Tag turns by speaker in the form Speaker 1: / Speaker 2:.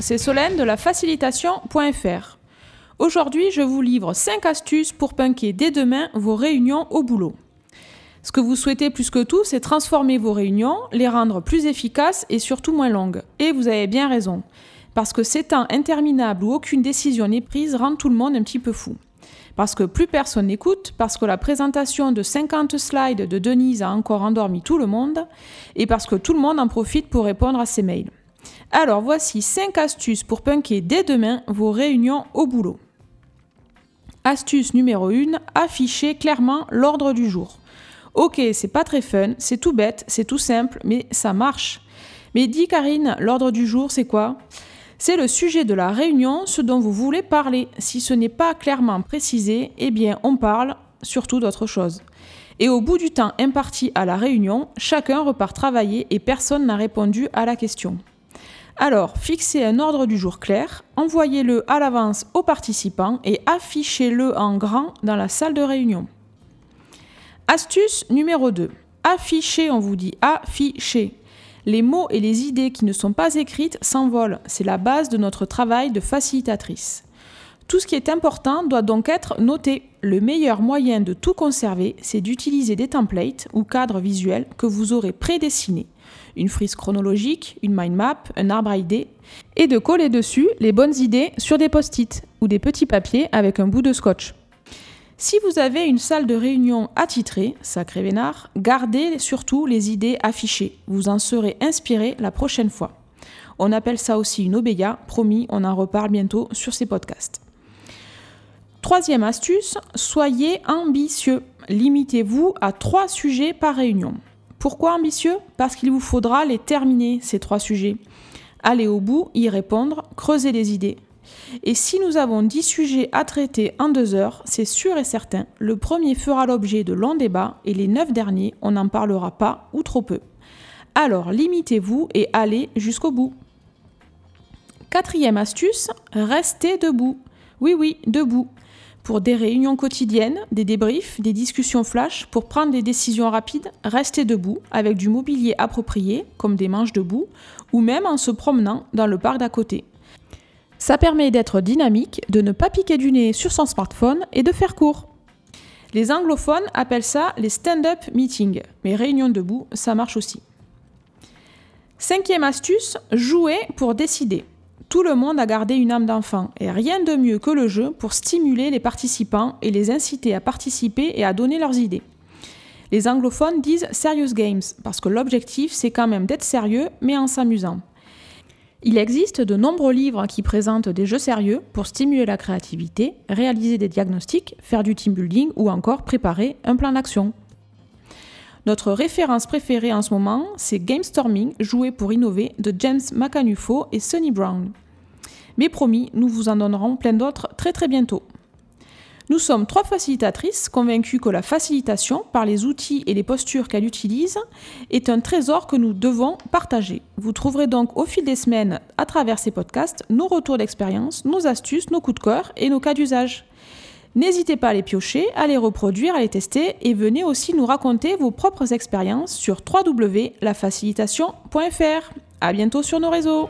Speaker 1: c'est Solène de la facilitation.fr. Aujourd'hui, je vous livre 5 astuces pour punker dès demain vos réunions au boulot. Ce que vous souhaitez plus que tout, c'est transformer vos réunions, les rendre plus efficaces et surtout moins longues. Et vous avez bien raison, parce que ces temps interminables où aucune décision n'est prise rendent tout le monde un petit peu fou. Parce que plus personne n'écoute, parce que la présentation de 50 slides de Denise a encore endormi tout le monde, et parce que tout le monde en profite pour répondre à ses mails. Alors voici 5 astuces pour punker dès demain vos réunions au boulot. Astuce numéro 1, affichez clairement l'ordre du jour. Ok, c'est pas très fun, c'est tout bête, c'est tout simple, mais ça marche. Mais dis Karine, l'ordre du jour c'est quoi? C'est le sujet de la réunion, ce dont vous voulez parler. Si ce n'est pas clairement précisé, eh bien on parle surtout d'autre chose. Et au bout du temps imparti à la réunion, chacun repart travailler et personne n'a répondu à la question. Alors, fixez un ordre du jour clair, envoyez-le à l'avance aux participants et affichez-le en grand dans la salle de réunion. Astuce numéro 2. Afficher, on vous dit afficher. Les mots et les idées qui ne sont pas écrites s'envolent. C'est la base de notre travail de facilitatrice. Tout ce qui est important doit donc être noté. Le meilleur moyen de tout conserver, c'est d'utiliser des templates ou cadres visuels que vous aurez prédessinés une frise chronologique, une mind map, un arbre à idées, et de coller dessus les bonnes idées sur des post-it ou des petits papiers avec un bout de scotch. Si vous avez une salle de réunion attitrée, sacré vénard, gardez surtout les idées affichées. Vous en serez inspiré la prochaine fois. On appelle ça aussi une obéga. Promis, on en reparle bientôt sur ces podcasts. Troisième astuce, soyez ambitieux. Limitez-vous à trois sujets par réunion. Pourquoi ambitieux? Parce qu'il vous faudra les terminer, ces trois sujets. Aller au bout, y répondre, creuser les idées. Et si nous avons 10 sujets à traiter en deux heures, c'est sûr et certain, le premier fera l'objet de longs débats et les neuf derniers, on n'en parlera pas ou trop peu. Alors limitez-vous et allez jusqu'au bout. Quatrième astuce, restez debout. Oui oui, debout pour des réunions quotidiennes, des débriefs, des discussions flash, pour prendre des décisions rapides, rester debout avec du mobilier approprié, comme des manches debout, ou même en se promenant dans le parc d'à côté. Ça permet d'être dynamique, de ne pas piquer du nez sur son smartphone et de faire court. Les anglophones appellent ça les stand-up meetings, mais réunions debout, ça marche aussi. Cinquième astuce, jouer pour décider tout le monde a gardé une âme d'enfant et rien de mieux que le jeu pour stimuler les participants et les inciter à participer et à donner leurs idées. Les anglophones disent serious games parce que l'objectif c'est quand même d'être sérieux mais en s'amusant. Il existe de nombreux livres qui présentent des jeux sérieux pour stimuler la créativité, réaliser des diagnostics, faire du team building ou encore préparer un plan d'action. Notre référence préférée en ce moment, c'est Gamestorming, joué pour innover de James Macanufo et Sonny Brown. Mais promis, nous vous en donnerons plein d'autres très très bientôt. Nous sommes trois facilitatrices convaincues que la facilitation, par les outils et les postures qu'elle utilise, est un trésor que nous devons partager. Vous trouverez donc au fil des semaines, à travers ces podcasts, nos retours d'expérience, nos astuces, nos coups de cœur et nos cas d'usage. N'hésitez pas à les piocher, à les reproduire, à les tester et venez aussi nous raconter vos propres expériences sur www.lafacilitation.fr. À bientôt sur nos réseaux.